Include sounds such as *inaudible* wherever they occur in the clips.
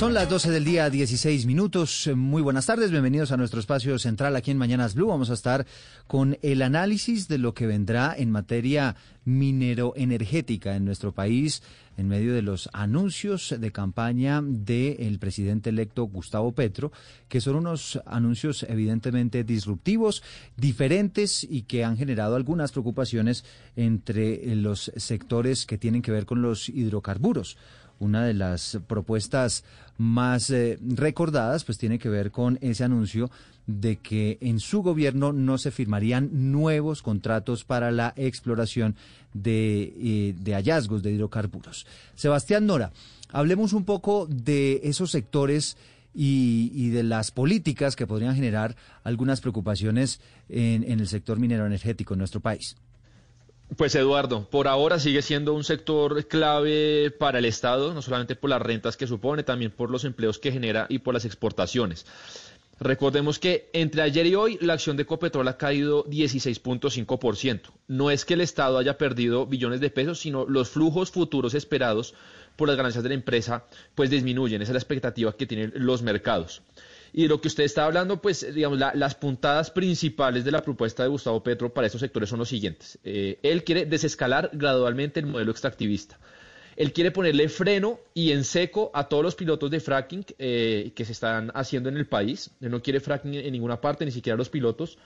Son las 12 del día, 16 minutos. Muy buenas tardes, bienvenidos a nuestro espacio central aquí en Mañanas Blue. Vamos a estar con el análisis de lo que vendrá en materia minero-energética en nuestro país en medio de los anuncios de campaña del presidente electo Gustavo Petro, que son unos anuncios evidentemente disruptivos, diferentes y que han generado algunas preocupaciones entre los sectores que tienen que ver con los hidrocarburos. Una de las propuestas más eh, recordadas pues tiene que ver con ese anuncio de que en su gobierno no se firmarían nuevos contratos para la exploración de, eh, de hallazgos de hidrocarburos. Sebastián Nora, hablemos un poco de esos sectores y, de las políticas que podrían generar algunas preocupaciones en el sector minero energético en nuestro país. Pues Eduardo, por ahora sigue siendo un sector clave para el Estado, no solamente por las rentas que supone, también por los empleos que genera y por las exportaciones. Recordemos que entre ayer y hoy la acción de Ecopetrol ha caído 16.5%. No es que el Estado haya perdido billones de pesos, sino los flujos futuros esperados por las ganancias de la empresa pues disminuyen. Esa es la expectativa que tienen los mercados. Y de lo que usted está hablando, pues, digamos, las puntadas principales de la propuesta de Gustavo Petro para estos sectores son los siguientes. Eh, él quiere desescalar gradualmente el modelo extractivista. Él quiere ponerle freno y en seco a todos los pilotos de fracking eh, que se están haciendo en el país. Él no quiere fracking en ninguna parte, ni siquiera los pilotos.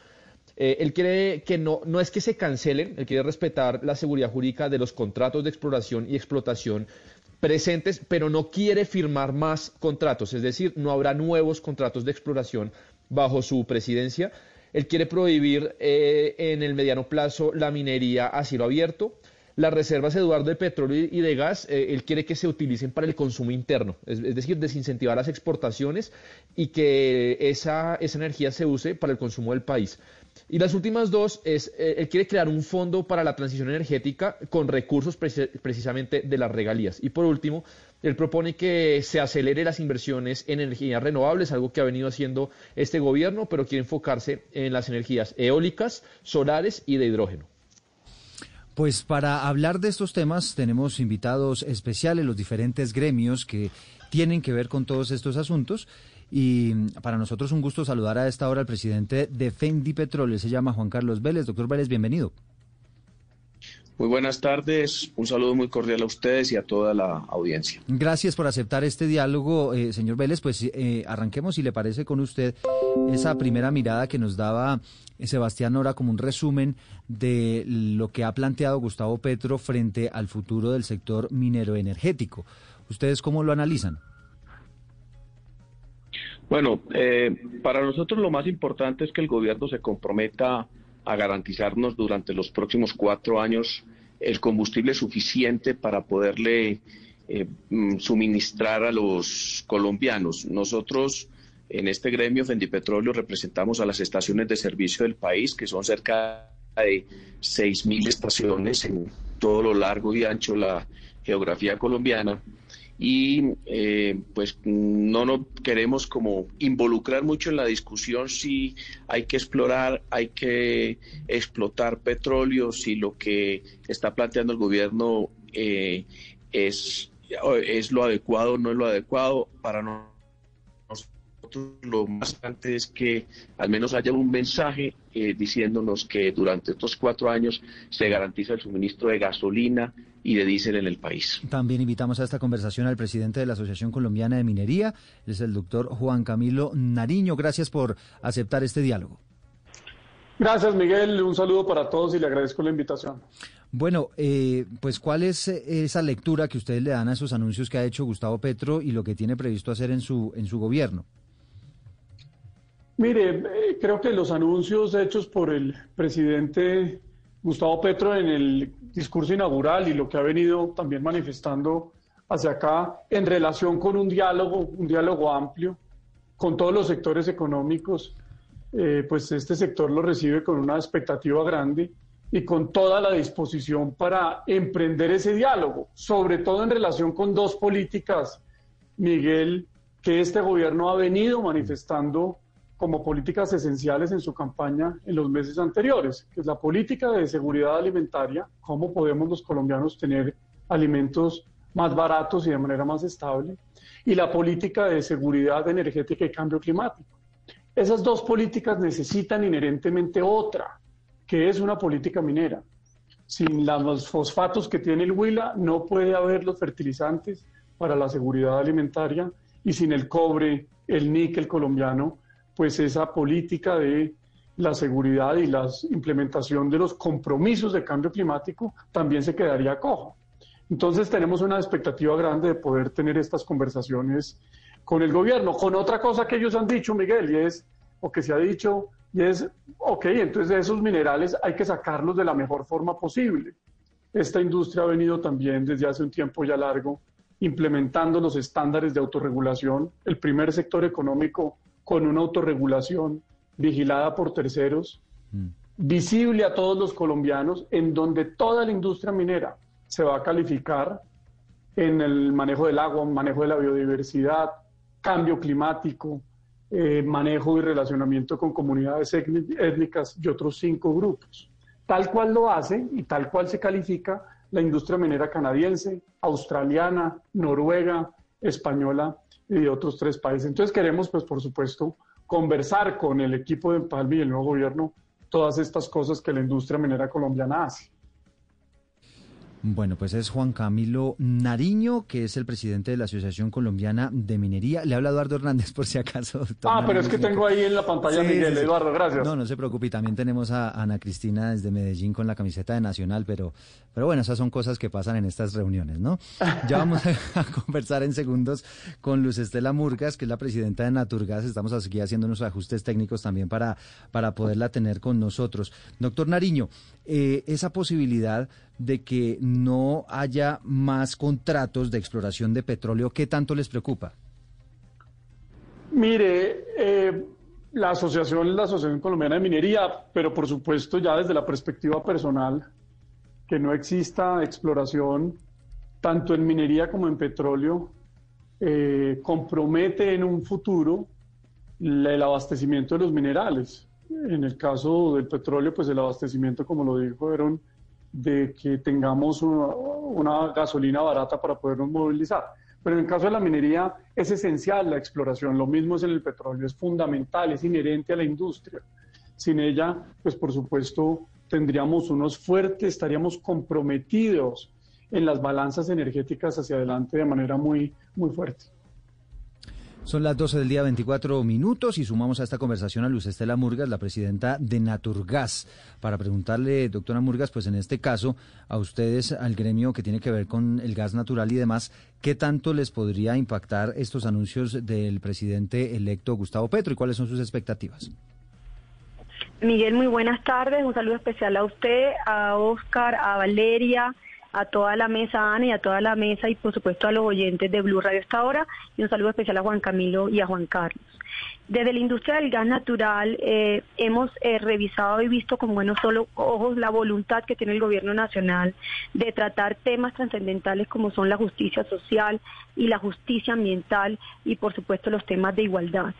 Eh, él quiere que no, no es que se cancelen, él quiere respetar la seguridad jurídica de los contratos de exploración y explotación presentes, pero no quiere firmar más contratos, es decir, no habrá nuevos contratos de exploración bajo su presidencia. Él quiere prohibir eh, en el mediano plazo la minería a cielo abierto. Las reservas, Eduardo, de petróleo y de gas, eh, él quiere que se utilicen para el consumo interno, es, decir, desincentivar las exportaciones y que esa, esa energía se use para el consumo del país. Y las últimas dos es, eh, él quiere crear un fondo para la transición energética con recursos precisamente de las regalías. Y por último, él propone que se acelere las inversiones en energías renovables, algo que ha venido haciendo este gobierno, pero quiere enfocarse en las energías eólicas, solares y de hidrógeno. Pues para hablar de estos temas tenemos invitados especiales, los diferentes gremios que tienen que ver con todos estos asuntos. Y para nosotros un gusto saludar a esta hora al presidente de Fendi Petróleo, se llama Juan Carlos Vélez. Doctor Vélez, bienvenido. Muy buenas tardes, un saludo muy cordial a ustedes y a toda la audiencia. Gracias por aceptar este diálogo, eh, señor Vélez. Pues eh, arranquemos, si le parece, con usted esa primera mirada que nos daba eh, Sebastián Nora como un resumen de lo que ha planteado Gustavo Petro frente al futuro del sector minero energético. ¿Ustedes cómo lo analizan? Bueno, eh, para nosotros lo más importante es que el gobierno se comprometa a garantizarnos durante los próximos cuatro años el combustible suficiente para poderle eh, mm, suministrar a los colombianos. Nosotros en este gremio Fendipetróleo representamos a las estaciones de servicio del país, que son cerca de 6.000 estaciones en todo lo largo y ancho la geografía colombiana y eh, pues no nos queremos como involucrar mucho en la discusión si hay que explorar, hay que explotar petróleo, si lo que está planteando el gobierno eh, es, es lo adecuado o no es lo adecuado. Para nosotros lo más importante es que al menos haya un mensaje eh, diciéndonos que durante estos cuatro años se garantiza el suministro de gasolina y de diésel en el país. También invitamos a esta conversación al presidente de la Asociación Colombiana de Minería, es el doctor Juan Camilo Nariño. Gracias por aceptar este diálogo. Gracias, Miguel. Un saludo para todos y le agradezco la invitación. Bueno, eh, pues ¿cuál es esa lectura que ustedes le dan a esos anuncios que ha hecho Gustavo Petro y lo que tiene previsto hacer en su, en su gobierno? Mire, eh, creo que los anuncios hechos por el presidente Gustavo Petro en el discurso inaugural y lo que ha venido también manifestando hacia acá en relación con un diálogo, un diálogo amplio con todos los sectores económicos, eh, pues este sector lo recibe con una expectativa grande y con toda la disposición para emprender ese diálogo, sobre todo en relación con dos políticas, Miguel, que este gobierno ha venido manifestando como políticas esenciales en su campaña en los meses anteriores, que es la política de seguridad alimentaria, cómo podemos los colombianos tener alimentos más baratos y de manera más estable, y la política de seguridad energética y cambio climático. Esas dos políticas necesitan inherentemente otra, que es una política minera. Sin los fosfatos que tiene el Huila no puede haber los fertilizantes para la seguridad alimentaria y sin el cobre, el níquel colombiano, pues esa política de la seguridad y la implementación de los compromisos de cambio climático también se quedaría cojo. Entonces tenemos una expectativa grande de poder tener estas conversaciones con el gobierno, con otra cosa que ellos han dicho, Miguel, y es, o que se ha dicho, y es, ok, entonces esos minerales hay que sacarlos de la mejor forma posible. Esta industria ha venido también desde hace un tiempo ya largo implementando los estándares de autorregulación, el primer sector económico con una autorregulación vigilada por terceros, mm. visible a todos los colombianos, en donde toda la industria minera se va a calificar en el manejo del agua, manejo de la biodiversidad, cambio climático, eh, manejo y relacionamiento con comunidades étnicas y otros cinco grupos. Tal cual lo hace y tal cual se califica la industria minera canadiense, australiana, noruega, española y de otros tres países. Entonces queremos, pues por supuesto, conversar con el equipo de Palmi y el nuevo gobierno todas estas cosas que la industria minera colombiana hace. Bueno, pues es Juan Camilo Nariño, que es el presidente de la Asociación Colombiana de Minería. Le habla Eduardo Hernández, por si acaso. *laughs* Ah, pero es que tengo ahí en la pantalla Miguel, Eduardo, gracias. No, no se preocupe. También tenemos a Ana Cristina desde Medellín con la camiseta de Nacional, pero, pero bueno, esas son cosas que pasan en estas reuniones, ¿no? *laughs* Ya vamos a, conversar en segundos con Luz Estela Murgas, que es la presidenta de Naturgas. Estamos aquí haciendo unos ajustes técnicos también para, para poderla tener con nosotros. Doctor Nariño, eh, esa posibilidad de que no haya más contratos de exploración de petróleo, ¿qué tanto les preocupa? Mire, eh, la asociación la Asociación Colombiana de Minería, pero por supuesto ya desde la perspectiva personal, que no exista exploración tanto en minería como en petróleo, eh, compromete en un futuro el abastecimiento de los minerales. En el caso del petróleo, pues el abastecimiento, como lo dijo, era de que tengamos una, gasolina barata para podernos movilizar. Pero en el caso de la minería es esencial la exploración, lo mismo es en el petróleo, es fundamental, es inherente a la industria. Sin ella, pues por supuesto, tendríamos unos fuertes, estaríamos comprometidos en las balanzas energéticas hacia adelante de manera muy, muy fuerte. Son las 12 del día 24 minutos y sumamos a esta conversación a Luz Estela Murgas, la presidenta de Naturgas, para preguntarle, doctora Murgas, pues en este caso, a ustedes, al gremio que tiene que ver con el gas natural y demás, ¿qué tanto les podría impactar estos anuncios del presidente electo Gustavo Petro y cuáles son sus expectativas? Miguel, muy buenas tardes. Un saludo especial a usted, a Oscar, a Valeria, a toda la mesa, Ana, y a toda la mesa, y por supuesto a los oyentes de Blue Radio esta hora, y un saludo especial a Juan Camilo y a Juan Carlos. Desde la industria del gas natural eh, hemos eh, revisado y visto con buenos ojos la voluntad que tiene el gobierno nacional de tratar temas trascendentales como son la justicia social y la justicia ambiental y por supuesto los temas de igualdad.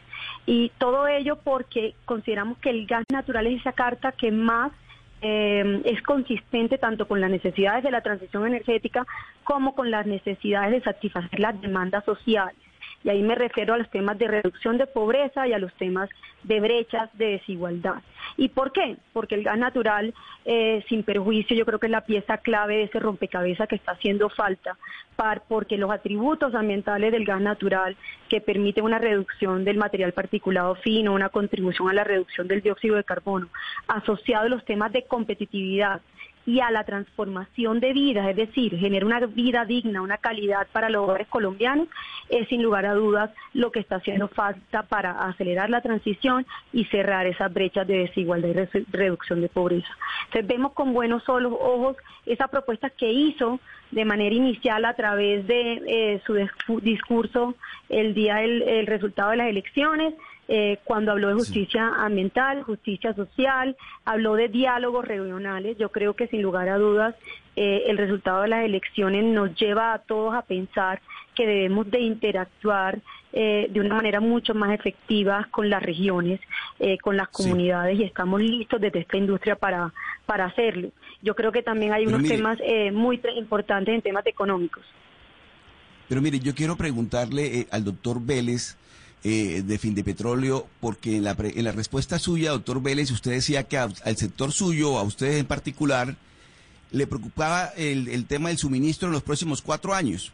Y todo ello porque consideramos que el gas natural es esa carta que más eh, es consistente tanto con las necesidades de la transición energética como con las necesidades de satisfacer las demandas sociales. Y ahí me refiero a los temas de reducción de pobreza y a los temas de brechas de desigualdad. ¿Y por qué? Porque el gas natural, eh, sin perjuicio, yo creo que es la pieza clave de ese rompecabezas que está haciendo falta, porque los atributos ambientales del gas natural que permiten una reducción del material particulado fino, una contribución a la reducción del dióxido de carbono, asociado a los temas de competitividad, y a la transformación de vida, es decir, generar una vida digna, una calidad para los hogares colombianos, es sin lugar a dudas lo que está haciendo falta para acelerar la transición y cerrar esas brechas de desigualdad y reducción de pobreza. Entonces vemos con buenos ojos esa propuesta que hizo de manera inicial a través de eh, su discurso el día del resultado de las elecciones, eh, cuando habló de justicia ambiental, justicia social, habló de diálogos regionales. Yo creo que sin lugar a dudas eh, el resultado de las elecciones nos lleva a todos a pensar que debemos de interactuar eh, de una manera mucho más efectiva con las regiones, con las comunidades y estamos listos desde esta industria para, para hacerlo. Yo creo que también hay unos temas muy importantes en temas económicos. Pero mire, yo quiero preguntarle eh, al doctor Vélez eh, de Fin de Petróleo, porque en la, en la respuesta suya, doctor Vélez, usted decía que al sector suyo, a ustedes en particular, le preocupaba el, el tema del suministro en los próximos cuatro años.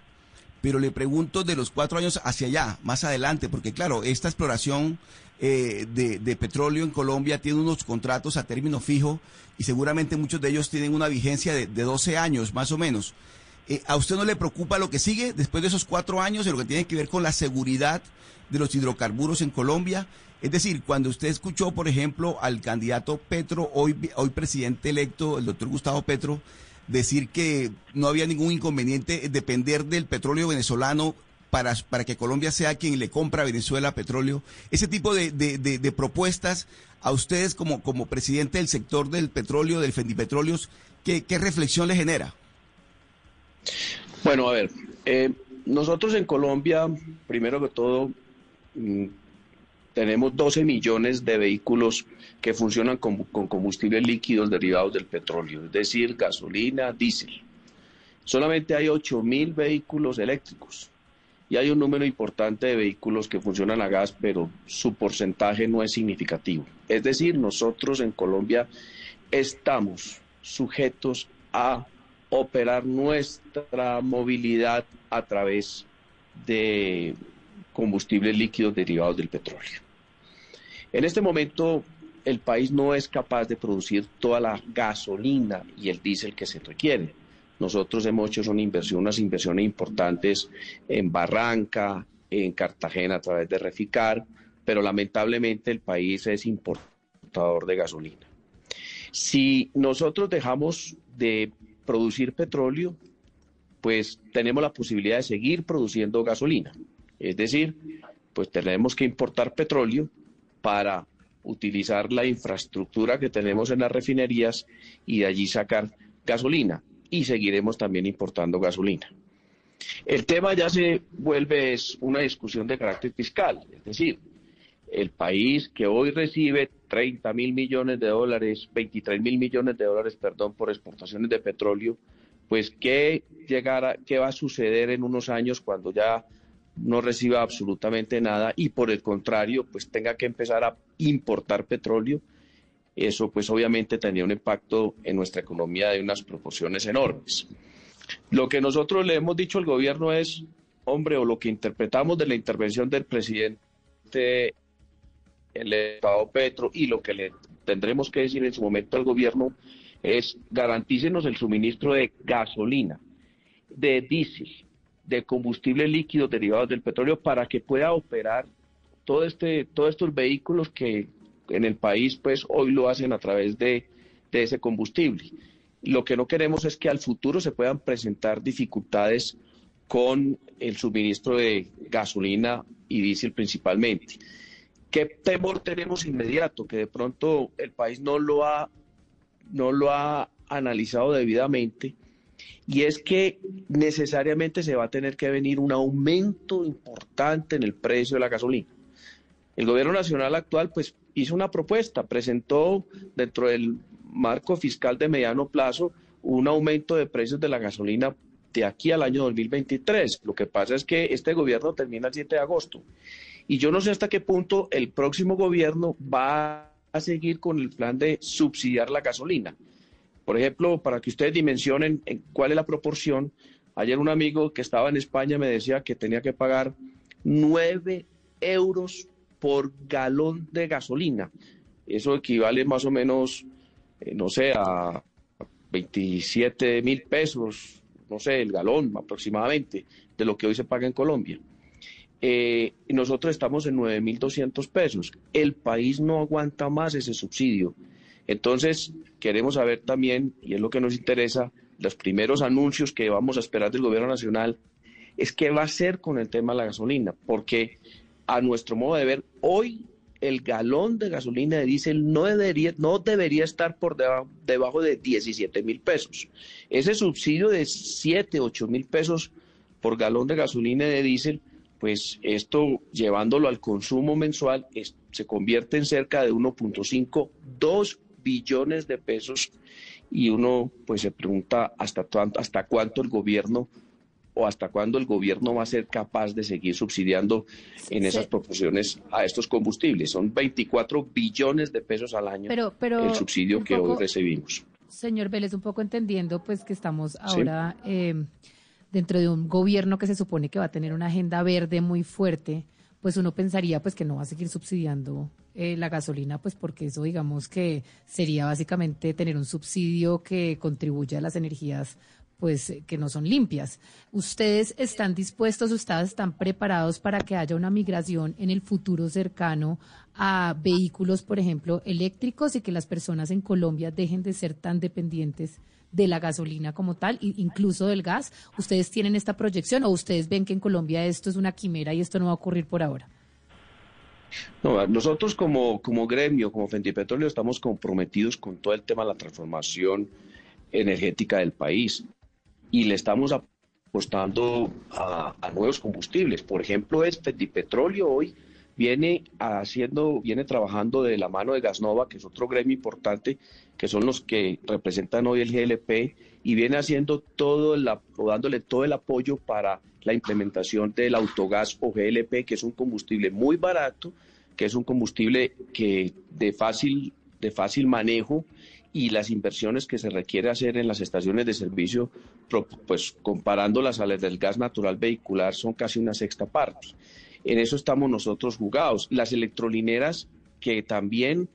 Pero le pregunto de los cuatro años hacia allá, más adelante, porque claro, esta exploración eh, de, petróleo en Colombia tiene unos contratos a término fijo y seguramente muchos de ellos tienen una vigencia de, de 12 años más o menos. Eh, ¿A usted no le preocupa lo que sigue después de esos cuatro años en lo que tiene que ver con la seguridad de los hidrocarburos en Colombia? Es decir, cuando usted escuchó, por ejemplo, al candidato Petro, hoy, hoy presidente electo, el doctor Gustavo Petro, decir que no había ningún inconveniente depender del petróleo venezolano para, para que Colombia sea quien le compra a Venezuela petróleo. Ese tipo de, de, propuestas a ustedes como, como presidente del sector del petróleo, del Fendipetróleos, ¿qué, ¿qué reflexión le genera? Bueno, a ver, eh, nosotros en Colombia, primero que todo, tenemos 12 millones de vehículos que funcionan con, con, combustibles líquidos derivados del petróleo, es decir, gasolina, diésel. Solamente hay 8 mil vehículos eléctricos y hay un número importante de vehículos que funcionan a gas, pero su porcentaje no es significativo. Es decir, nosotros en Colombia estamos sujetos a operar nuestra movilidad a través de combustibles líquidos derivados del petróleo. En este momento el país no es capaz de producir toda la gasolina y el diésel que se requiere. Nosotros hemos hecho unas inversiones importantes en Barranca, en Cartagena a través de Reficar, pero lamentablemente el país es importador de gasolina. Si nosotros dejamos de producir petróleo, pues tenemos la posibilidad de seguir produciendo gasolina. Es decir, pues tenemos que importar petróleo para utilizar la infraestructura que tenemos en las refinerías y de allí sacar gasolina y seguiremos también importando gasolina. El tema ya se vuelve es una discusión de carácter fiscal, es decir, el país que hoy recibe 30 mil millones de dólares, 23 mil millones de dólares, perdón, por exportaciones de petróleo, pues qué llegará, qué va a suceder en unos años cuando ya no reciba absolutamente nada y por el contrario, pues tenga que empezar a importar petróleo eso pues obviamente tendría un impacto en nuestra economía de unas proporciones enormes. Lo que nosotros le hemos dicho al gobierno es, hombre, o lo que interpretamos de la intervención del presidente el Estado Petro y lo que le tendremos que decir en su momento al gobierno es garantícenos el suministro de gasolina, de diésel, de combustible líquido derivados del petróleo para que pueda operar todo este, todos estos vehículos que en el país, pues hoy lo hacen a través de, ese combustible. Lo que no queremos es que al futuro se puedan presentar dificultades con el suministro de gasolina y diésel principalmente. ¿Qué temor tenemos inmediato? Que de pronto el país no lo ha, no lo ha analizado debidamente y es que necesariamente se va a tener que venir un aumento importante en el precio de la gasolina. El gobierno nacional actual pues hizo una propuesta, presentó dentro del marco fiscal de mediano plazo un aumento de precios de la gasolina de aquí al año 2023. Lo que pasa es que este gobierno termina el 7 de agosto. Y yo no sé hasta qué punto el próximo gobierno va a seguir con el plan de subsidiar la gasolina. Por ejemplo, para que ustedes dimensionen cuál es la proporción, ayer un amigo que estaba en España me decía que tenía que pagar 9 euros por galón de gasolina. Eso equivale más o menos, eh, no sé, a 27 mil pesos, no sé, el galón aproximadamente, de lo que hoy se paga en Colombia. Eh, nosotros estamos en 9.200 pesos. El país no aguanta más ese subsidio. Entonces, queremos saber también, y es lo que nos interesa, los primeros anuncios que vamos a esperar del gobierno nacional, es qué va a hacer con el tema de la gasolina, porque a nuestro modo de ver, hoy el galón de gasolina de diésel no debería, no debería estar por debajo, de 17 mil pesos. Ese subsidio de 7, 8 mil pesos por galón de gasolina de diésel, pues esto llevándolo al consumo mensual se convierte en cerca de 1.5, 2 billones de pesos y uno pues se pregunta hasta, hasta cuánto el gobierno o hasta cuándo el gobierno va a ser capaz de seguir subsidiando en esas proporciones a estos combustibles. Son 24 billones de pesos al año el subsidio que hoy recibimos. Señor Vélez, un poco entendiendo pues que estamos ahora eh, dentro de un gobierno que se supone que va a tener una agenda verde muy fuerte, pues uno pensaría pues que no va a seguir subsidiando eh, la gasolina, pues porque eso digamos que sería básicamente tener un subsidio que contribuya a las energías pues que no son limpias. ¿Ustedes están dispuestos, ustedes están preparados para que haya una migración en el futuro cercano a vehículos, por ejemplo, eléctricos y que las personas en Colombia dejen de ser tan dependientes de la gasolina como tal, incluso del gas? ¿Ustedes tienen esta proyección o ustedes ven que en Colombia esto es una quimera y esto no va a ocurrir por ahora? No, nosotros como, como gremio, como Fentipetróleo, estamos comprometidos con todo el tema de la transformación energética del país y le estamos apostando a, nuevos combustibles. Por ejemplo, es Fentipetróleo hoy viene haciendo, viene trabajando de la mano de Gasnova, que es otro gremio importante, que son los que representan hoy el GLP, y viene haciendo todo dándole todo el apoyo para la implementación del autogás o GLP, que es un combustible muy barato, que es un combustible que de fácil, de fácil manejo y las inversiones que se requiere hacer en las estaciones de servicio, pues comparándolas a las del gas natural vehicular, son casi una sexta parte. En eso estamos nosotros jugados. Las electrolineras que también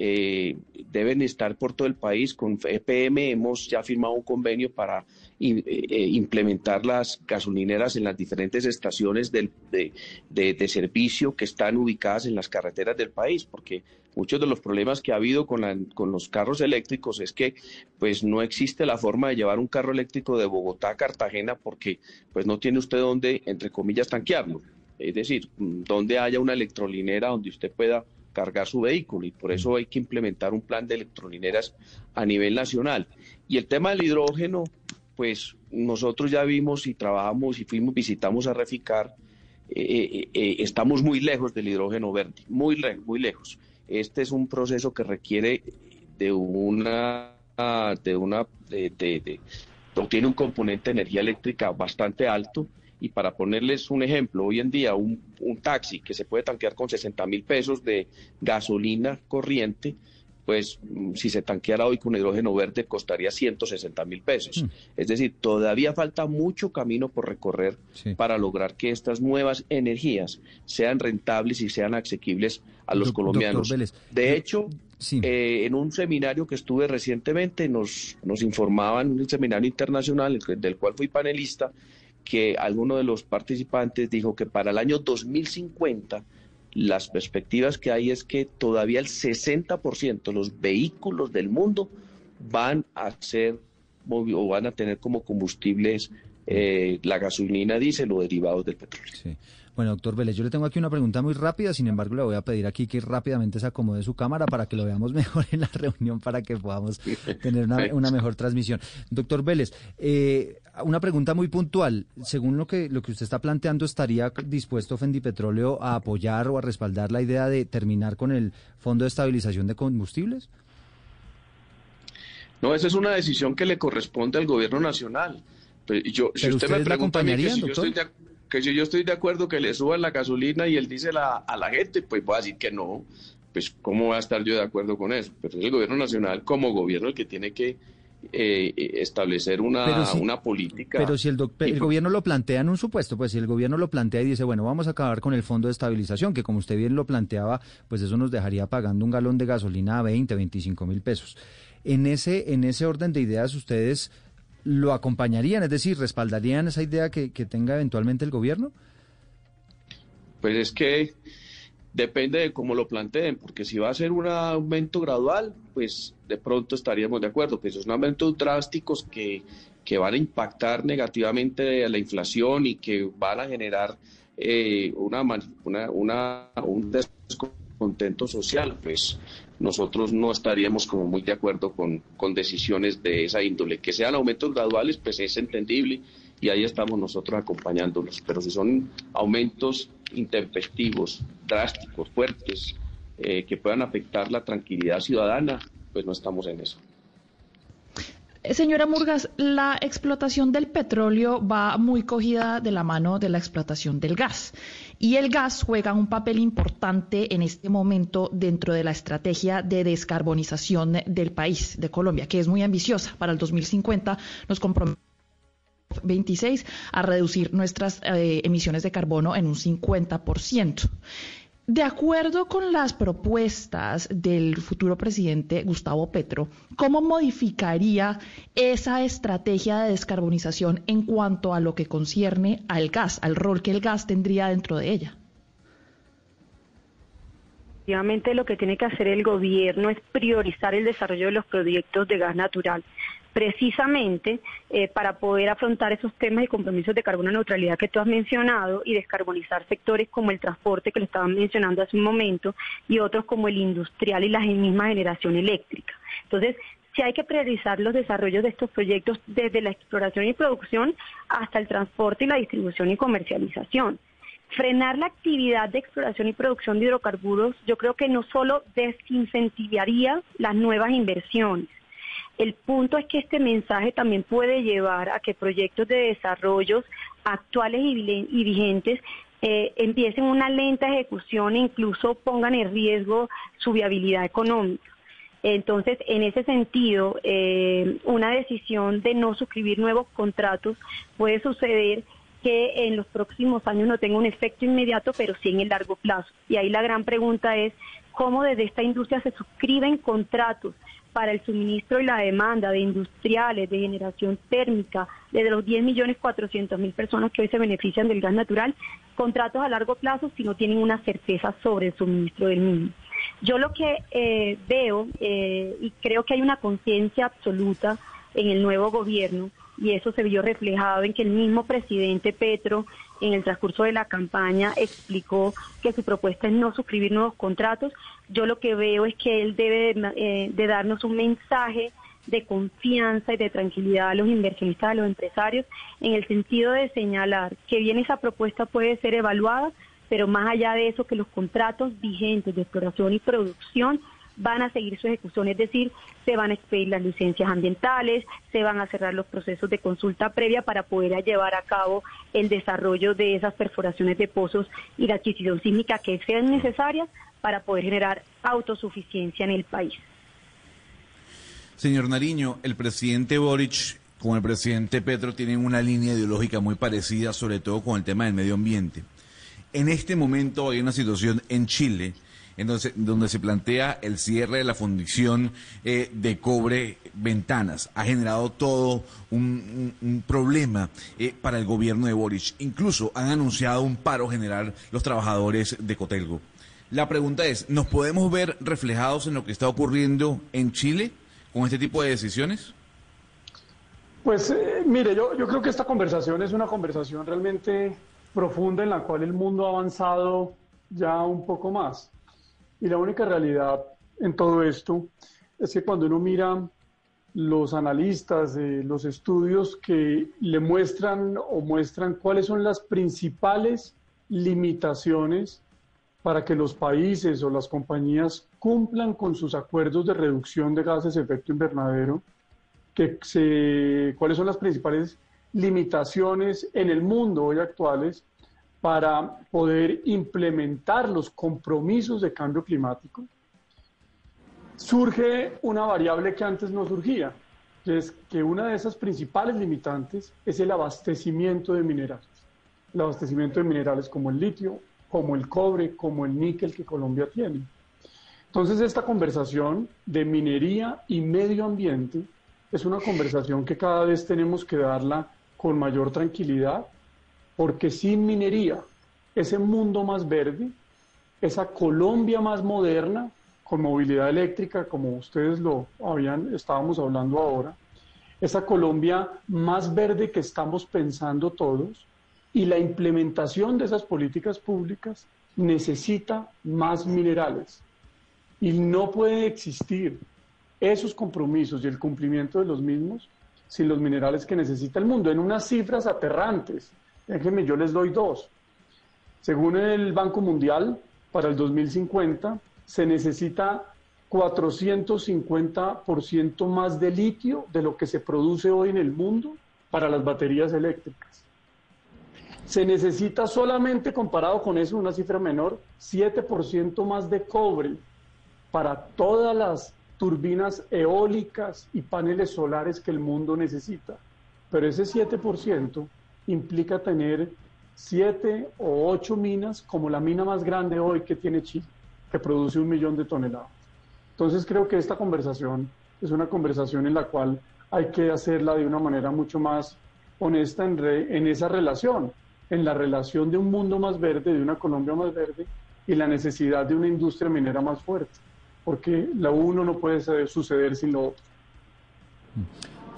eh, deben estar por todo el país. Con EPM hemos ya firmado un convenio para eh, eh, implementar las gasolineras en las diferentes estaciones de, servicio que están ubicadas en las carreteras del país, porque muchos de los problemas que ha habido con, con los carros eléctricos es que pues no existe la forma de llevar un carro eléctrico de Bogotá a Cartagena porque pues no tiene usted dónde, entre comillas, tanquearlo. Es decir, donde haya una electrolinera donde usted pueda cargar su vehículo y por eso hay que implementar un plan de electrolineras a nivel nacional. Y el tema del hidrógeno, pues nosotros ya vimos y trabajamos y fuimos, visitamos a Reficar, eh, eh, eh, estamos muy lejos del hidrógeno verde, muy lejos, muy lejos. Este es un proceso que requiere de una, de una, de, de, tiene un componente de energía eléctrica bastante alto y para ponerles un ejemplo, hoy en día un, un taxi que se puede tanquear con 60 mil pesos de gasolina corriente, pues mm, si se tanqueara hoy con hidrógeno verde costaría 160 mil pesos. Mm. Es decir, todavía falta mucho camino por recorrer para lograr que estas nuevas energías sean rentables y sean asequibles a los colombianos. de hecho, eh, en un seminario que estuve recientemente nos, nos informaban, un seminario internacional del cual fui panelista, que alguno de los participantes dijo que para el año 2050 las perspectivas que hay es que todavía el 60% de los vehículos del mundo van a ser o van a tener como combustibles eh, la gasolina, diésel o derivados del petróleo. Sí. Bueno, doctor Vélez, yo le tengo aquí una pregunta muy rápida, sin embargo le voy a pedir aquí que rápidamente se acomode su cámara para que lo veamos *laughs* mejor en la reunión, para que podamos tener una, mejor transmisión. Doctor Vélez, eh, una pregunta muy puntual. Según lo que, lo que usted está planteando, ¿estaría dispuesto Fendipetróleo a apoyar o a respaldar la idea de terminar con el Fondo de Estabilización de Combustibles? No, esa es una decisión que le corresponde al gobierno nacional. Pues, yo, si usted me acompañaría, doctor? Que si yo estoy de acuerdo que le suban la gasolina y él dice la, a la gente, pues voy a decir que no. Pues, ¿cómo voy a estar yo de acuerdo con eso? Pero es el gobierno nacional como gobierno el que tiene que eh, establecer una, una política. Pero si el, el gobierno lo plantea en un supuesto, pues si el gobierno lo plantea y dice, bueno, vamos a acabar con el fondo de estabilización, que como usted bien lo planteaba, pues eso nos dejaría pagando un galón de gasolina a 20, 25 mil pesos. En ese, en ese orden de ideas, ustedes lo acompañarían, es decir, respaldarían esa idea que, tenga eventualmente el gobierno? Pues es que depende de cómo lo planteen, porque si va a ser un aumento gradual, pues de pronto estaríamos de acuerdo, pues son aumentos drásticos que, que van a impactar negativamente a la inflación y que van a generar eh, una, una, una, un descontento social, pues nosotros no estaríamos como muy de acuerdo con, con decisiones de esa índole. Que sean aumentos graduales, pues es entendible y ahí estamos nosotros acompañándolos. Pero si son aumentos intempestivos, drásticos, fuertes, eh, que puedan afectar la tranquilidad ciudadana, pues no estamos en eso. Señora Murgas, la explotación del petróleo va muy cogida de la mano de la explotación del gas. Y el gas juega un papel importante en este momento dentro de la estrategia de descarbonización del país, de Colombia, que es muy ambiciosa. Para el 2050 nos comprometemos 26 a reducir nuestras eh, emisiones de carbono en un 50%. De acuerdo con las propuestas del futuro presidente Gustavo Petro, ¿cómo modificaría esa estrategia de descarbonización en cuanto a lo que concierne al gas, al rol que el gas tendría dentro de ella? Efectivamente, lo que tiene que hacer el gobierno es priorizar el desarrollo de los proyectos de gas natural precisamente eh, para poder afrontar esos temas y compromisos de carbono neutralidad que tú has mencionado y descarbonizar sectores como el transporte que le estaban mencionando hace un momento y otros como el industrial y la misma generación eléctrica. Entonces, sí hay que priorizar los desarrollos de estos proyectos desde la exploración y producción hasta el transporte y la distribución y comercialización. Frenar la actividad de exploración y producción de hidrocarburos yo creo que no solo desincentivaría las nuevas inversiones, el punto es que este mensaje también puede llevar a que proyectos de desarrollos actuales y vigentes eh, empiecen una lenta ejecución e incluso pongan en riesgo su viabilidad económica. Entonces, en ese sentido, eh, una decisión de no suscribir nuevos contratos puede suceder que en los próximos años no tenga un efecto inmediato, pero sí en el largo plazo. Y ahí la gran pregunta es cómo desde esta industria se suscriben contratos para el suministro y la demanda de industriales, de generación térmica, de los 10 millones 400 mil personas que hoy se benefician del gas natural, contratos a largo plazo si no tienen una certeza sobre el suministro del mismo. Yo lo que eh, veo eh, y creo que hay una conciencia absoluta en el nuevo gobierno y eso se vio reflejado en que el mismo presidente Petro en el transcurso de la campaña explicó que su propuesta es no suscribir nuevos contratos. Yo lo que veo es que él debe de, eh, de darnos un mensaje de confianza y de tranquilidad a los inversionistas, a los empresarios, en el sentido de señalar que bien esa propuesta puede ser evaluada, pero más allá de eso, que los contratos vigentes de exploración y producción van a seguir su ejecución, es decir, se van a expedir las licencias ambientales, se van a cerrar los procesos de consulta previa para poder llevar a cabo el desarrollo de esas perforaciones de pozos y la adquisición sísmica que sean necesarias para poder generar autosuficiencia en el país. Señor Nariño, el presidente Boric con el presidente Petro tienen una línea ideológica muy parecida, sobre todo con el tema del medio ambiente. En este momento hay una situación en Chile entonces, donde se plantea el cierre de la fundición eh, de cobre ventanas. Ha generado todo un, problema eh, para el gobierno de Boric. Incluso han anunciado un paro general los trabajadores de Cotelgo. La pregunta es, ¿nos podemos ver reflejados en lo que está ocurriendo en Chile con este tipo de decisiones? Pues eh, mire, yo creo que esta conversación es una conversación realmente profunda en la cual el mundo ha avanzado ya un poco más. Y la única realidad en todo esto es que cuando uno mira los analistas, de los estudios que le muestran o muestran cuáles son las principales limitaciones para que los países o las compañías cumplan con sus acuerdos de reducción de gases de efecto invernadero, que se, cuáles son las principales limitaciones en el mundo hoy actuales para poder implementar los compromisos de cambio climático, surge una variable que antes no surgía, que es que una de esas principales limitantes es el abastecimiento de minerales. El abastecimiento de minerales como el litio, como el cobre, como el níquel que Colombia tiene. Entonces esta conversación de minería y medio ambiente es una conversación que cada vez tenemos que darla con mayor tranquilidad porque sin minería, ese mundo más verde, esa Colombia más moderna, con movilidad eléctrica, como ustedes lo habían, estábamos hablando ahora, esa Colombia más verde que estamos pensando todos, y la implementación de esas políticas públicas necesita más minerales. Y no puede existir esos compromisos y el cumplimiento de los mismos sin los minerales que necesita el mundo, en unas cifras aterrantes. Déjenme, yo les doy dos. Según el Banco Mundial, para el 2050 se necesita 450% más de litio de lo que se produce hoy en el mundo para las baterías eléctricas. Se necesita solamente, comparado con eso, una cifra menor, 7% más de cobre para todas las turbinas eólicas y paneles solares que el mundo necesita. Pero ese 7% implica tener 7 o 8 minas, como la mina más grande hoy que tiene Chile, que produce un millón de toneladas. Entonces creo que esta conversación es una conversación en la cual hay que hacerla de una manera mucho más honesta en, en esa relación en la relación de un mundo más verde, de una Colombia más verde y la necesidad de una industria minera más fuerte, porque la uno no puede suceder sin lo otro.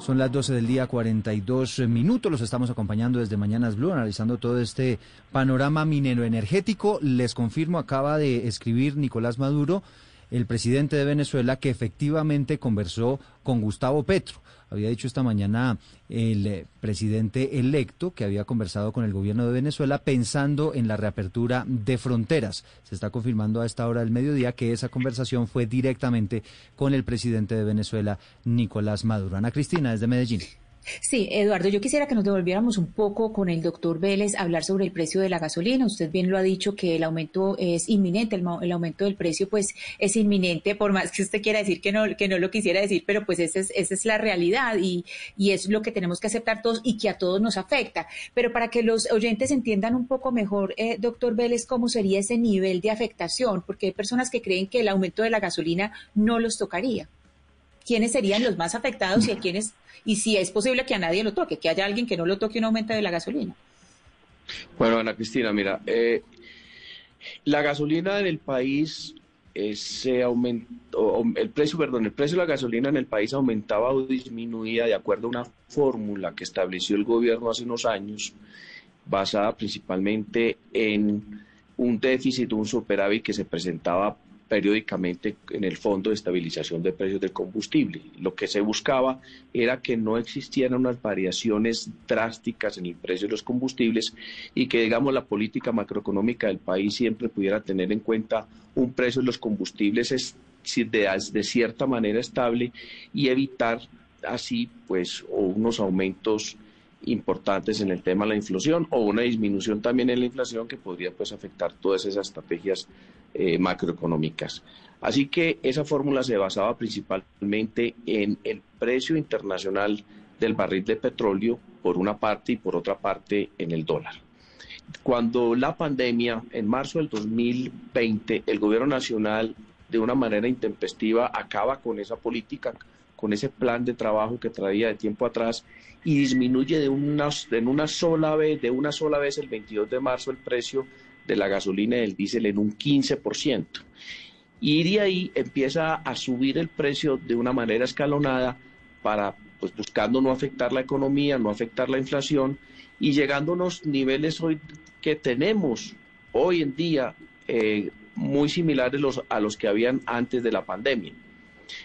Son las 12 del día, 42 minutos. Los estamos acompañando desde Mañanas Blue, analizando todo este panorama minero energético. Les confirmo, acaba de escribir Nicolás Maduro, el presidente de Venezuela, que efectivamente conversó con Gustavo Petro había dicho esta mañana el eh, presidente electo que había conversado con el gobierno de Venezuela pensando en la reapertura de fronteras. Se está confirmando a esta hora del mediodía que esa conversación fue directamente con el presidente de Venezuela, Nicolás Maduro. Ana Cristina, desde Medellín. Sí, Eduardo, yo quisiera que nos devolviéramos un poco con el doctor Vélez a hablar sobre el precio de la gasolina. Usted bien lo ha dicho que el aumento es inminente, el, aumento del precio pues es inminente, por más que usted quiera decir que no, que no lo quisiera decir, pero pues esa es, esa es la realidad y, y es lo que tenemos que aceptar todos y que a todos nos afecta. Pero para que los oyentes entiendan un poco mejor, eh, doctor Vélez, cómo sería ese nivel de afectación, porque hay personas que creen que el aumento de la gasolina no los tocaría quiénes serían los más afectados y a quiénes, y si es posible que a nadie lo toque, que haya alguien que no lo toque un aumento de la gasolina. Bueno, Ana Cristina, mira, eh, la gasolina en el país eh, se aumentó, el precio, perdón, el precio de la gasolina en el país aumentaba o disminuía de acuerdo a una fórmula que estableció el gobierno hace unos años, basada principalmente en un déficit, un superávit que se presentaba periódicamente en el Fondo de Estabilización de Precios del Combustible. Lo que se buscaba era que no existieran unas variaciones drásticas en el precio de los combustibles y que, digamos, la política macroeconómica del país siempre pudiera tener en cuenta un precio de los combustibles es, de, de cierta manera estable y evitar así, pues, unos aumentos importantes en el tema de la inflación o una disminución también en la inflación que podría pues afectar todas esas estrategias eh, macroeconómicas. Así que esa fórmula se basaba principalmente en el precio internacional del barril de petróleo por una parte y por otra parte en el dólar. Cuando la pandemia, en marzo del 2020, el gobierno nacional de una manera intempestiva acaba con esa política, con ese plan de trabajo que traía de tiempo atrás y disminuye de una, sola vez, de una sola vez el 22 de marzo el precio de la gasolina y del diésel en un 15%. Y de ahí empieza a subir el precio de una manera escalonada para, pues buscando no afectar la economía, no afectar la inflación y llegando a unos niveles hoy que tenemos hoy en día eh, muy similares los, a los que habían antes de la pandemia.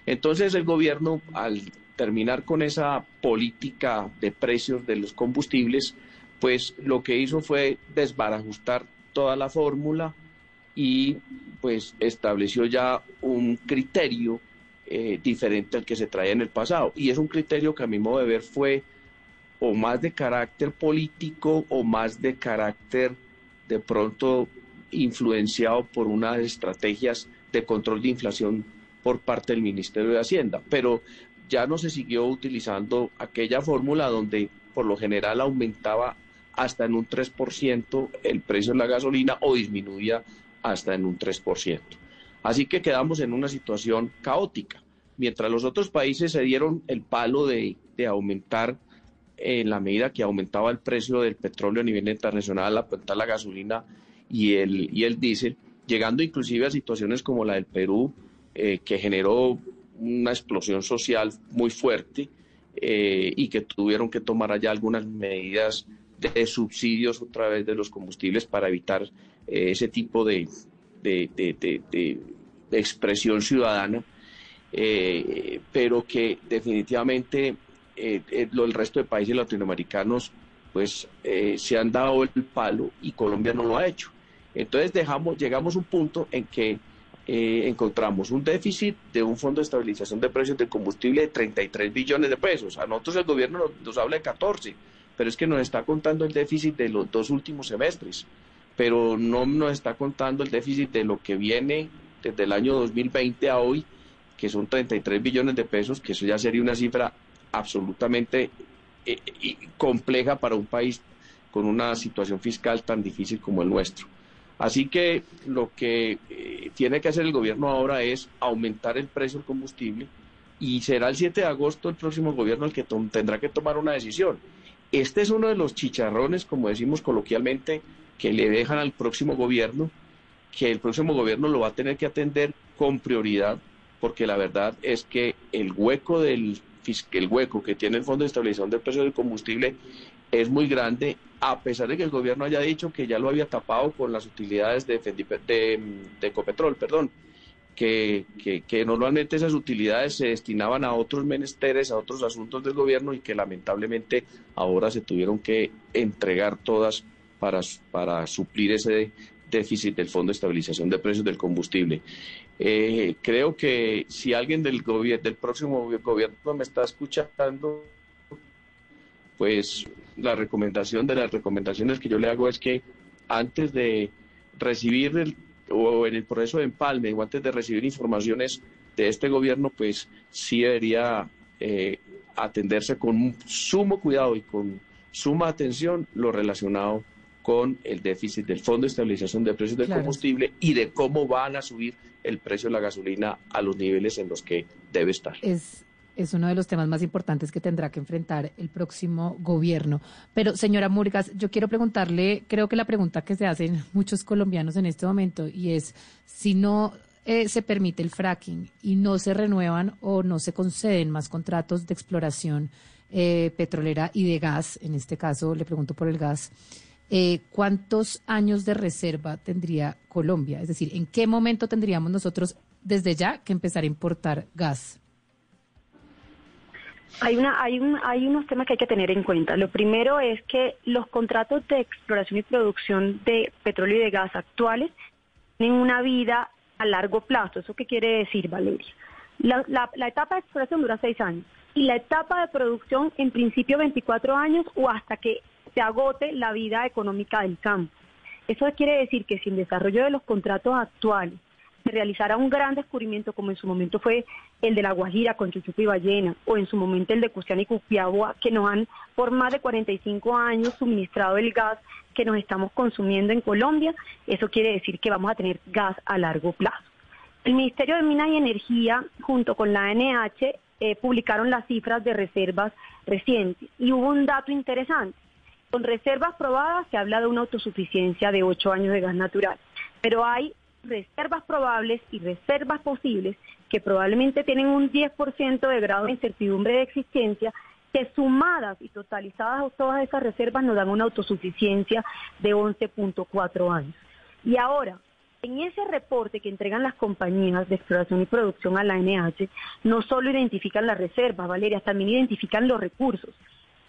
Entonces el gobierno, al terminar con esa política de precios de los combustibles, pues lo que hizo fue desbarajustar toda la fórmula y pues estableció ya un criterio eh, diferente al que se traía en el pasado. Y es un criterio que a mi modo de ver fue o más de carácter político o más de carácter de pronto influenciado por unas estrategias de control de inflación por parte del Ministerio de Hacienda. Pero ya no se siguió utilizando aquella fórmula donde por lo general aumentaba hasta en un 3% el precio de la gasolina o disminuía hasta en un 3%. Así que quedamos en una situación caótica. Mientras los otros países se dieron el palo de, aumentar en la medida que aumentaba el precio del petróleo a nivel internacional, aumentar la gasolina y el, y el diésel, llegando inclusive a situaciones como la del Perú, eh, que generó una explosión social muy fuerte eh, y que tuvieron que tomar allá algunas medidas de subsidios a través de los combustibles para evitar eh, ese tipo de, de, expresión ciudadana, eh, pero que definitivamente el resto de países latinoamericanos pues se han dado el palo y Colombia no lo ha hecho. Entonces dejamos, llegamos a un punto en que eh, encontramos un déficit de un fondo de estabilización de precios de combustible de 33 billones de pesos. A nosotros el gobierno nos, nos, habla de 14, pero es que nos está contando el déficit de los dos últimos semestres, pero no nos está contando el déficit de lo que viene desde el año 2020 a hoy, que son 33 billones de pesos, que eso ya sería una cifra absolutamente eh, compleja para un país con una situación fiscal tan difícil como el nuestro. Así que lo que eh, tiene que hacer el gobierno ahora es aumentar el precio del combustible y será el 7 de agosto el próximo gobierno el que tendrá que tomar una decisión. Este es uno de los chicharrones, como decimos coloquialmente, que le dejan al próximo gobierno, que el próximo gobierno lo va a tener que atender con prioridad, porque la verdad es que el hueco del el hueco que tiene el Fondo de Estabilización del Precio del Combustible es muy grande, a pesar de que el gobierno haya dicho que ya lo había tapado con las utilidades de, de, de Ecopetrol, perdón, que, que, normalmente esas utilidades se destinaban a otros menesteres, a otros asuntos del gobierno y que lamentablemente ahora se tuvieron que entregar todas para, para suplir ese déficit del Fondo de Estabilización de Precios del Combustible. Eh, creo que si alguien del, del próximo gobierno me está escuchando, pues la recomendación de las recomendaciones que yo le hago es que antes de recibir el, o en el proceso de empalme o antes de recibir informaciones de este gobierno, pues sí debería eh, atenderse con sumo cuidado y con suma atención lo relacionado con el déficit del Fondo de Estabilización de Precios del Combustible y de cómo van a subir el precio de la gasolina a los niveles en los que debe estar. Es, es uno de los temas más importantes que tendrá que enfrentar el próximo gobierno. Pero, señora Murgas, yo quiero preguntarle, creo que la pregunta que se hacen *laughs* muchos colombianos en este momento, y es, si no eh, se permite el fracking y no se renuevan o no se conceden más contratos de exploración eh, petrolera y de gas, en este caso le pregunto por el gas, eh, ¿cuántos años de reserva tendría Colombia? Es decir, ¿en qué momento tendríamos nosotros desde ya que empezar a importar gas? Hay, una, hay, un, hay unos temas que hay que tener en cuenta. Lo primero es que los contratos de exploración y producción de petróleo y de gas actuales tienen una vida a largo plazo. ¿Eso qué quiere decir, Valeria? La, la etapa de exploración dura seis años y la etapa de producción en principio 24 años o hasta que se agote la vida económica del campo. Eso quiere decir que si el desarrollo de los contratos actuales se realizara un gran descubrimiento, como en su momento fue el de la Guajira con Chuchuco y Ballena, o en su momento el de Custián y Cupiagua, que nos han por más de 45 años suministrado el gas que nos estamos consumiendo en Colombia, eso quiere decir que vamos a tener gas a largo plazo. El Ministerio de Minas y Energía, junto con la ANH, eh, publicaron las cifras de reservas recientes y hubo un dato interesante. Con reservas probadas se habla de una autosuficiencia de ocho años de gas natural, pero hay reservas probables y reservas posibles que probablemente tienen un 10% de grado de incertidumbre de existencia que sumadas y totalizadas todas esas reservas nos dan una autosuficiencia de 11.4 años. Y ahora, en ese reporte que entregan las compañías de exploración y producción a la NH, no solo identifican las reservas, Valeria, también identifican los recursos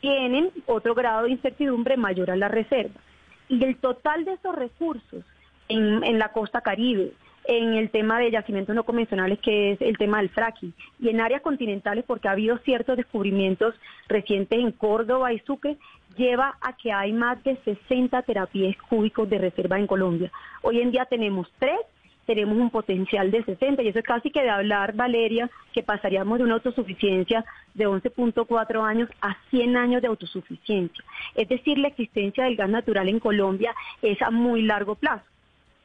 tienen otro grado de incertidumbre mayor a la reserva. Y el total de esos recursos en, la costa caribe, en el tema de yacimientos no convencionales, que es el tema del fracking, y en áreas continentales, porque ha habido ciertos descubrimientos recientes en Córdoba y Sucre, lleva a que hay más de 60 terapias cúbicos de reserva en Colombia. Hoy en día tenemos tres tenemos un potencial de 60 y eso es casi que de hablar, Valeria, que pasaríamos de una autosuficiencia de 11.4 años a 100 años de autosuficiencia. Es decir, la existencia del gas natural en Colombia es a muy largo plazo.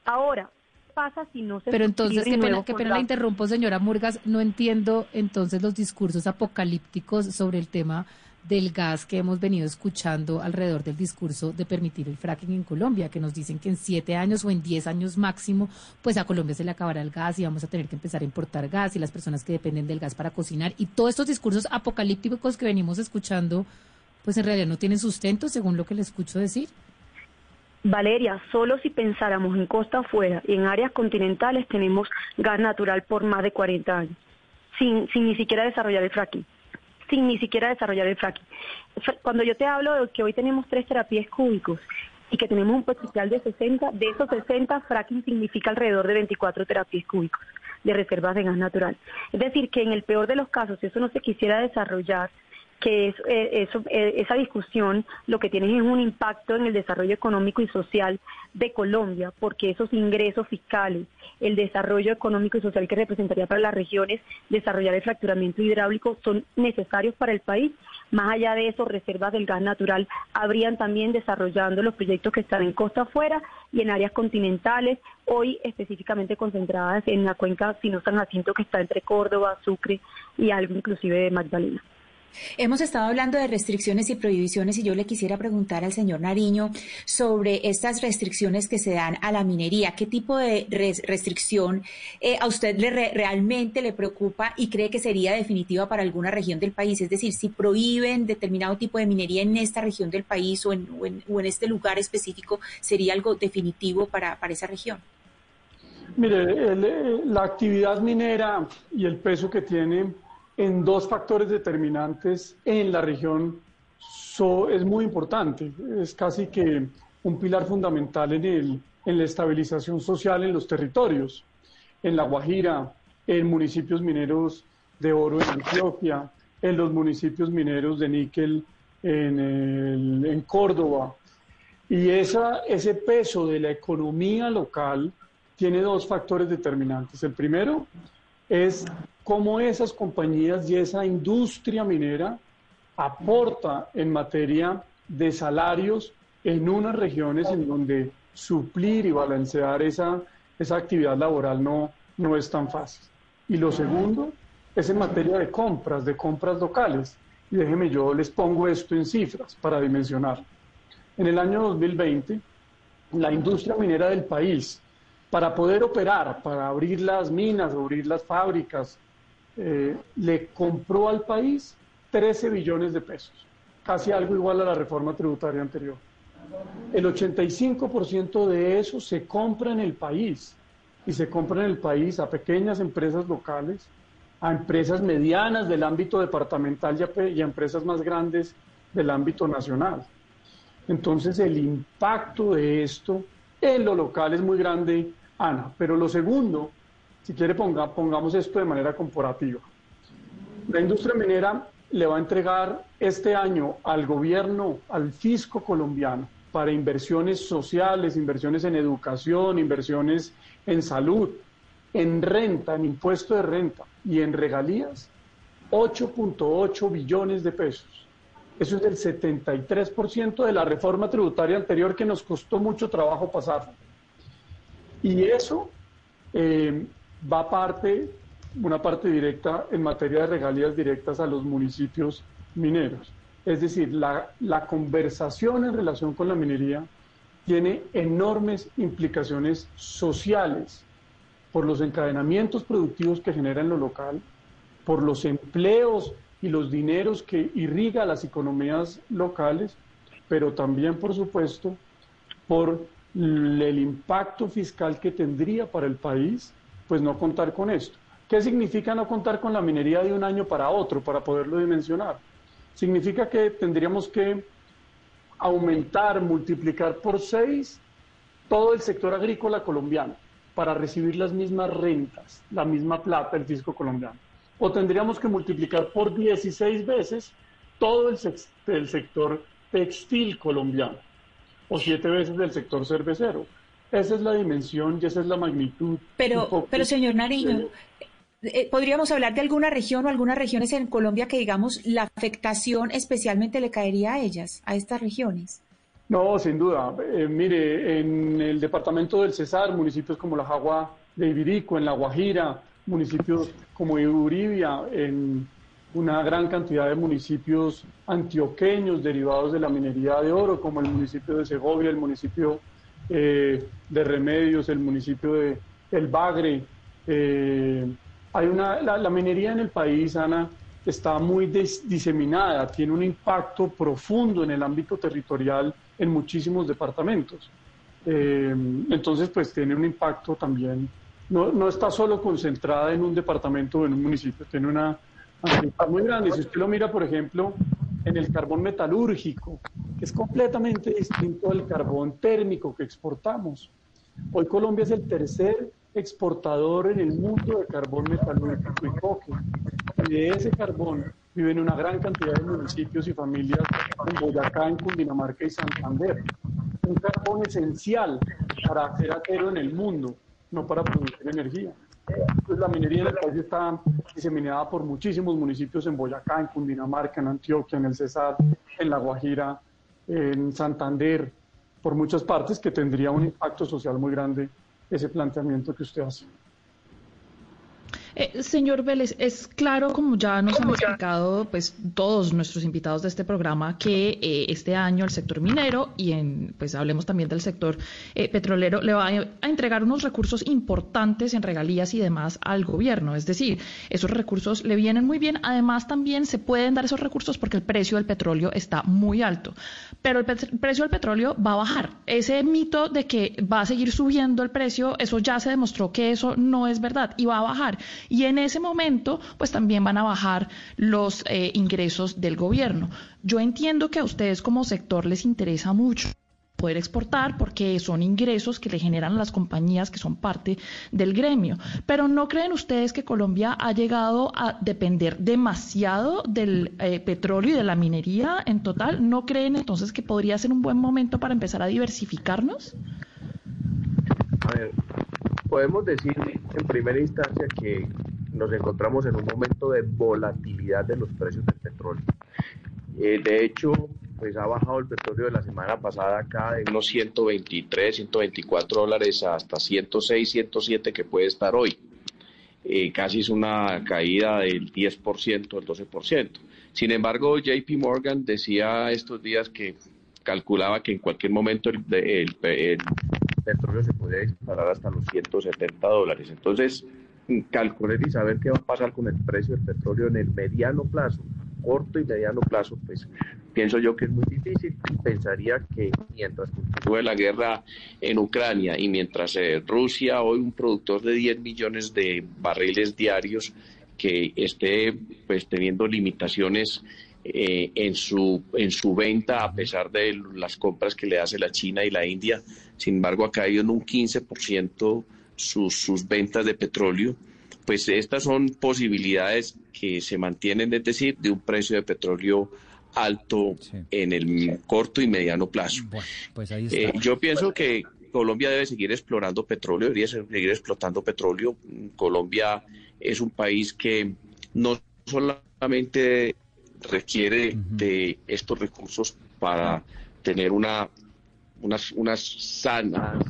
Ahora, ¿qué pasa si no se... Pero entonces, qué pena, qué pena la interrumpo, señora Murgas, no entiendo entonces los discursos apocalípticos sobre el tema del gas que hemos venido escuchando alrededor del discurso de permitir el fracking en Colombia, que nos dicen que en siete años o en diez años máximo, pues a Colombia se le acabará el gas y vamos a tener que empezar a importar gas y las personas que dependen del gas para cocinar y todos estos discursos apocalípticos que venimos escuchando, pues en realidad no tienen sustento según lo que le escucho decir. Valeria, solo si pensáramos en costa afuera y en áreas continentales tenemos gas natural por más de 40 años, sin, sin ni siquiera desarrollar el fracking sin ni siquiera desarrollar el fracking. Cuando yo te hablo de que hoy tenemos tres terapias cúbicos, y que tenemos un potencial de 60, de esos 60, fracking significa alrededor de 24 terapias cúbicos de reservas de gas natural. Es decir, que en el peor de los casos, si eso no se quisiera desarrollar, que eh, eso, eh, esa discusión lo que tiene es un impacto en el desarrollo económico y social de Colombia, porque esos ingresos fiscales, el desarrollo económico y social que representaría para las regiones, desarrollar el fracturamiento hidráulico son necesarios para el país. Más allá de eso, reservas del gas natural habrían también desarrollando los proyectos que están en costa afuera y en áreas continentales, hoy específicamente concentradas en la cuenca Sino San Jacinto que está entre Córdoba, Sucre y algo inclusive de Magdalena. Hemos estado hablando de restricciones y prohibiciones y yo le quisiera preguntar al señor Nariño sobre estas restricciones que se dan a la minería. ¿Qué tipo de restricción eh, a usted le realmente le preocupa y cree que sería definitiva para alguna región del país? Es decir, si prohíben determinado tipo de minería en esta región del país o en, este lugar específico, ¿sería algo definitivo para, esa región? Mire, la actividad minera y el peso que tiene en dos factores determinantes en la región es muy importante. Es casi que un pilar fundamental en, el, en la estabilización social en los territorios. En La Guajira, en municipios mineros de oro en Antioquia, en los municipios mineros de níquel en, en Córdoba. Y esa, ese peso de la economía local tiene dos factores determinantes. El primero es cómo esas compañías y esa industria minera aporta en materia de salarios en unas regiones en donde suplir y balancear esa, esa actividad laboral no, no es tan fácil. Y lo segundo es en materia de compras, de compras locales. Y déjenme, yo les pongo esto en cifras para dimensionar. En el año 2020, la industria minera del país, para poder operar, para abrir las minas, abrir las fábricas, eh, le compró al país 13 billones de pesos, casi algo igual a la reforma tributaria anterior. El 85% de eso se compra en el país y se compra en el país a pequeñas empresas locales, a empresas medianas del ámbito departamental y a, empresas más grandes del ámbito nacional. Entonces el impacto de esto en lo local es muy grande, Ana. Pero lo segundo si quiere, ponga, pongamos esto de manera comparativa. La industria minera le va a entregar este año al gobierno, al fisco colombiano, para inversiones sociales, inversiones en educación, inversiones en salud, en renta, en impuesto de renta y en regalías, 8.8 billones de pesos. Eso es del 73% de la reforma tributaria anterior que nos costó mucho trabajo pasar. Y eso eh, va parte, una parte directa en materia de regalías directas a los municipios mineros. Es decir, la, la conversación en relación con la minería tiene enormes implicaciones sociales por los encadenamientos productivos que genera en lo local, por los empleos y los dineros que irriga las economías locales, pero también, por supuesto, por el impacto fiscal que tendría para el país pues no contar con esto. ¿Qué significa no contar con la minería de un año para otro para poderlo dimensionar? Significa que tendríamos que aumentar, multiplicar por seis todo el sector agrícola colombiano para recibir las mismas rentas, la misma plata del fisco colombiano. O tendríamos que multiplicar por 16 veces todo el, el sector textil colombiano, o siete veces del sector cervecero. Esa es la dimensión y esa es la magnitud. Pero, pero señor Nariño, eh, ¿podríamos hablar de alguna región o algunas regiones en Colombia que, digamos, la afectación especialmente le caería a ellas, a estas regiones? No, sin duda. Eh, mire, en el departamento del Cesar, municipios como La Jagua de Ibirico, en La Guajira, municipios como Uribia, en una gran cantidad de municipios antioqueños derivados de la minería de oro, como el municipio de Segovia, el municipio eh, de Remedios, el municipio de El Bagre. Eh, hay una, la, minería en el país, Ana, está muy diseminada, tiene un impacto profundo en el ámbito territorial en muchísimos departamentos. Eh, entonces, pues tiene un impacto también, no, no, está solo concentrada en un departamento o en un municipio, tiene una muy grande. Si usted lo mira, por ejemplo, en el carbón metalúrgico, que es completamente distinto al carbón térmico que exportamos. Hoy Colombia es el tercer exportador en el mundo de carbón metalúrgico y coque. Y de ese carbón viven una gran cantidad de municipios y familias en Boyacá, en Cundinamarca y Santander. Un carbón esencial para hacer acero en el mundo, no para producir energía. Pues la minería en el país está diseminada por muchísimos municipios en Boyacá, en Cundinamarca, en Antioquia, en el Cesar, en La Guajira, en Santander, por muchas partes que tendría un impacto social muy grande ese planteamiento que usted hace. Eh, señor Vélez, es claro, como ya nos han explicado pues, todos nuestros invitados de este programa, que eh, este año el sector minero y en, pues hablemos también del sector eh, petrolero le va a, entregar unos recursos importantes en regalías y demás al gobierno. Es decir, esos recursos le vienen muy bien. Además, también se pueden dar esos recursos porque el precio del petróleo está muy alto. Pero el, el precio del petróleo va a bajar. Ese mito de que va a seguir subiendo el precio, eso ya se demostró que eso no es verdad y va a bajar y en ese momento pues también van a bajar los eh, ingresos del gobierno. Yo entiendo que a ustedes como sector les interesa mucho poder exportar porque son ingresos que le generan las compañías que son parte del gremio. Pero ¿no creen ustedes que Colombia ha llegado a depender demasiado del eh, petróleo y de la minería en total? ¿No creen entonces que podría ser un buen momento para empezar a diversificarnos? A ver, podemos decir en primera instancia que nos encontramos en un momento de volatilidad de los precios del petróleo. Eh, de hecho, pues ha bajado el petróleo de la semana pasada acá de unos 123, 124 dólares hasta 106, 107 que puede estar hoy. Eh, casi es una caída del 10%, del 12%. Sin embargo, JP Morgan decía estos días que calculaba que en cualquier momento el, el, el petróleo se podía disparar hasta los 170 dólares. Entonces, calcular y saber qué va a pasar con el precio del petróleo en el mediano plazo, corto y mediano plazo, pues pienso yo que es muy difícil pensaría que mientras continúe la guerra en Ucrania y mientras eh, Rusia, hoy un productor de 10 millones de barriles diarios, que esté pues teniendo limitaciones eh, en, su, en su venta a pesar de las compras que le hace la China y la India. Sin embargo, ha caído en un 15% sus, sus ventas de petróleo. Pues estas son posibilidades que se mantienen, es decir, de un precio de petróleo alto en el corto y mediano plazo. pues eh, yo pienso que Colombia debe seguir explorando petróleo, debería seguir explotando petróleo. Colombia es un país que no solamente requiere de estos recursos para tener una, unas, unas sanas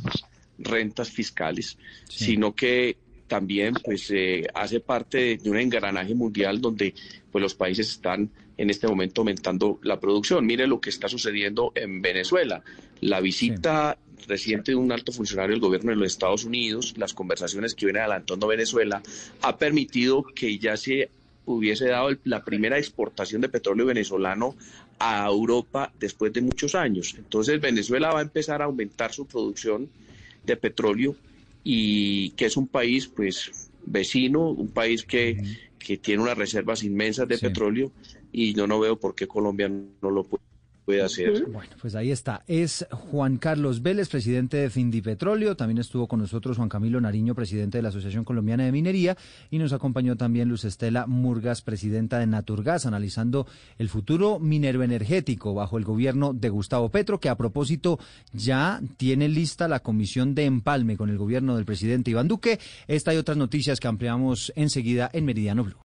rentas fiscales, sino que también pues eh, hace parte de, un engranaje mundial donde pues los países están en este momento aumentando la producción. Mire lo que está sucediendo en Venezuela. La visita reciente de un alto funcionario del gobierno de los Estados Unidos, las conversaciones que viene adelantando Venezuela, ha permitido que ya se hubiese dado la primera exportación de petróleo venezolano a Europa después de muchos años. Entonces Venezuela va a empezar a aumentar su producción de petróleo y que es un país pues vecino, un país que, que tiene unas reservas inmensas de petróleo y yo no veo por qué Colombia no lo puede puede hacer. Bueno, pues ahí está. Es Juan Carlos Vélez, presidente de Findipetróleo. También estuvo con nosotros Juan Camilo Nariño, presidente de la Asociación Colombiana de Minería. Y nos acompañó también Luz Estela Murgas, presidenta de Naturgas, analizando el futuro minero energético bajo el gobierno de Gustavo Petro, que a propósito ya tiene lista la comisión de empalme con el gobierno del presidente Iván Duque. Esta y otras noticias que ampliamos enseguida en Meridiano Blue.